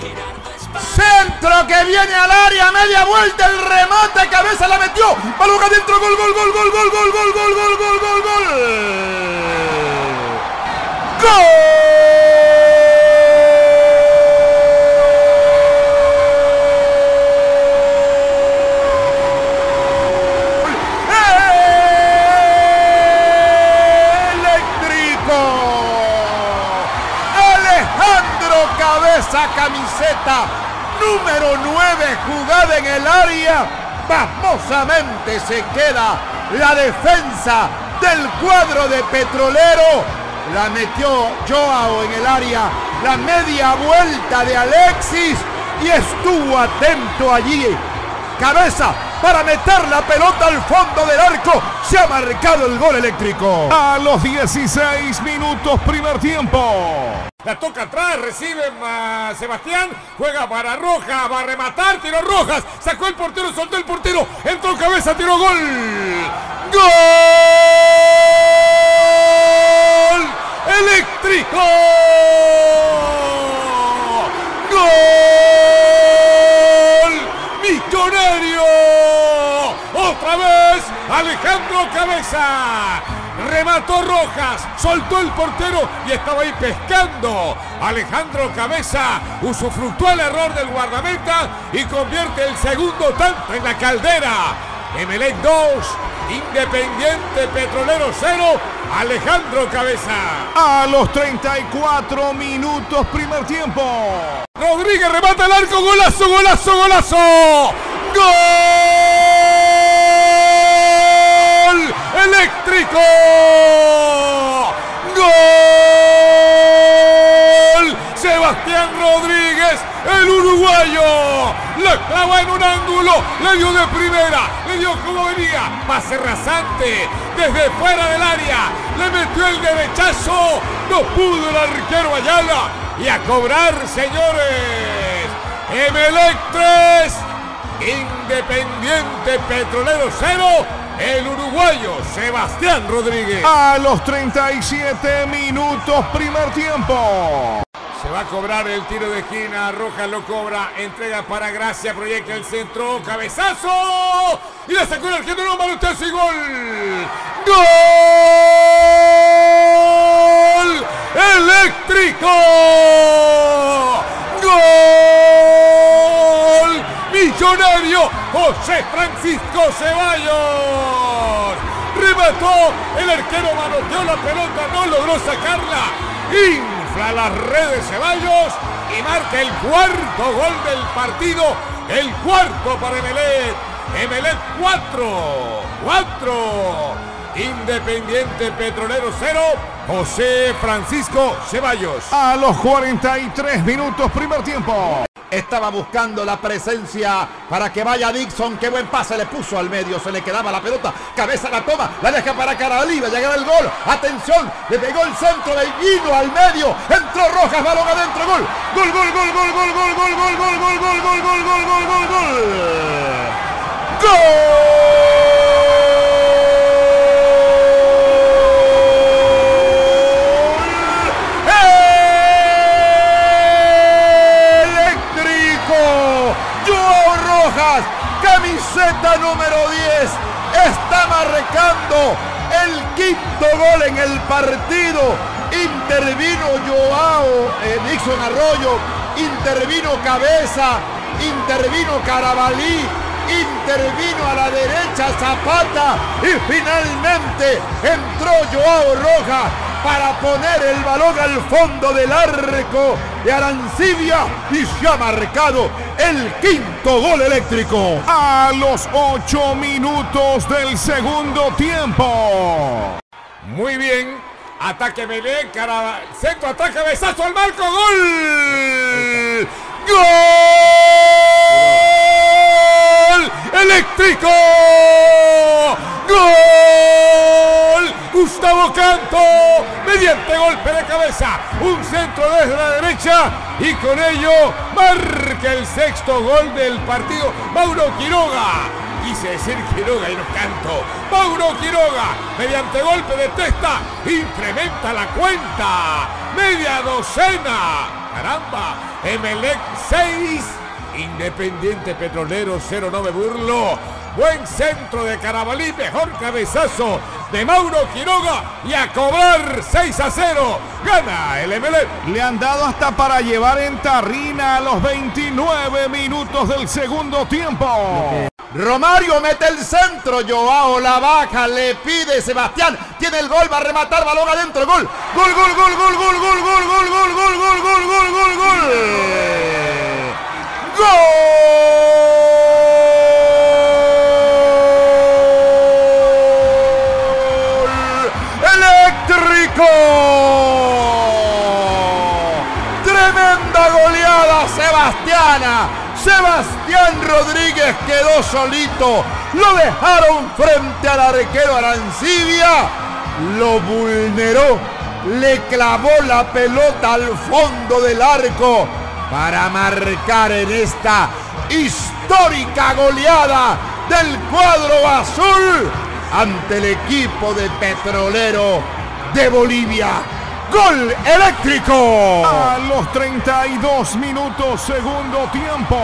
Centro que viene al área, media vuelta, el remate, cabeza la metió. Balón adentro, gol, gol, gol, gol, gol, gol, gol, gol, gol, gol, gol, gol. Cabeza, camiseta número 9, jugada en el área. Famosamente se queda la defensa del cuadro de Petrolero. La metió Joao en el área. La media vuelta de Alexis. Y estuvo atento allí. Cabeza para meter la pelota al fondo del arco. Se ha marcado el gol eléctrico. A los 16 minutos, primer tiempo. La toca atrás, recibe a Sebastián, juega para Roja, va a rematar, tiró Rojas, sacó el portero, soltó el portero, entró cabeza, tiró gol. ¡Gol! ¡Eléctrico! Alejandro Cabeza. Remató Rojas, soltó el portero y estaba ahí pescando. Alejandro Cabeza usufructó el error del guardameta y convierte el segundo tanto en la caldera. Emelec 2, Independiente Petrolero 0, Alejandro Cabeza. A los 34 minutos, primer tiempo. Rodríguez remata el arco, golazo, golazo, golazo. ¡Gol! ¡Eléctrico! ¡Gol! Sebastián Rodríguez, el uruguayo, la clava en un ángulo, le dio de primera, le dio como venía, pase rasante, desde fuera del área, le metió el derechazo, no pudo el arquero Ayala, y a cobrar, señores, Emelec 3, Independiente Petrolero 0, el uruguayo Sebastián Rodríguez. A los 37 minutos, primer tiempo. Se va a cobrar el tiro de esquina, Rojas lo cobra, entrega para Gracia, proyecta el centro, cabezazo y la sacó el arquero, no y gol. ¡Gol! ¡Eléctrico! ¡Millonario! José Francisco Ceballos. Remató, el arquero manoteó la pelota, no logró sacarla. Infla las redes Ceballos y marca el cuarto gol del partido. El cuarto para Emelec. Emelec 4. 4. Independiente Petrolero 0. José Francisco Ceballos. A los 43 minutos, primer tiempo. Estaba buscando la presencia para que vaya Dixon. Qué buen pase le puso al medio. Se le quedaba la pelota. Cabeza la toma. La deja para Caraliba. Llegará el gol. Atención. Le pegó el centro de Guido al medio. Entró Rojas. Balón adentro. Gol, gol, gol, gol, gol, gol, gol, gol, gol, gol, gol, gol, gol, gol, gol. Camiseta número 10, está marcando el quinto gol en el partido. Intervino Joao eh, Dixon Arroyo, intervino Cabeza, intervino Carabalí, intervino a la derecha Zapata. Y finalmente entró Joao Rojas para poner el balón al fondo del arco de Arancibia y se ha marcado el quinto gol eléctrico. A los 8 minutos del segundo tiempo. Muy bien. Ataque Melé, cara, centro, ataque, cabezazo al marco, gol. ¡Gol! ¡Eléctrico! ¡Gol! Gustavo Canto, mediante golpe de cabeza, un centro desde la derecha y con ello marca el sexto gol del partido Mauro Quiroga. Quise decir Quiroga y no canto. Mauro Quiroga, mediante golpe de testa, incrementa la cuenta. Media docena. Caramba, Emelec 6. Independiente Petrolero 0, no me burlo. Buen centro de Carabalí, mejor cabezazo de Mauro Quiroga y a cobrar 6 a 0. Gana el Emelec. Le han dado hasta para llevar en tarrina a los 29 minutos del segundo tiempo. Romario mete el centro, Joao la baja, le pide Sebastián, tiene el gol, va a rematar, balón adentro, gol, gol, gol, gol, gol, gol, gol, gol, gol, gol, gol, gol, gol, gol, gol, gol. ¡Gol! Tremenda goleada sebastiana. Sebastián Rodríguez quedó solito. Lo dejaron frente al arquero Arancibia. Lo vulneró. Le clavó la pelota al fondo del arco para marcar en esta histórica goleada del cuadro azul ante el equipo de Petrolero de Bolivia. Gol eléctrico. A los 32 minutos segundo tiempo.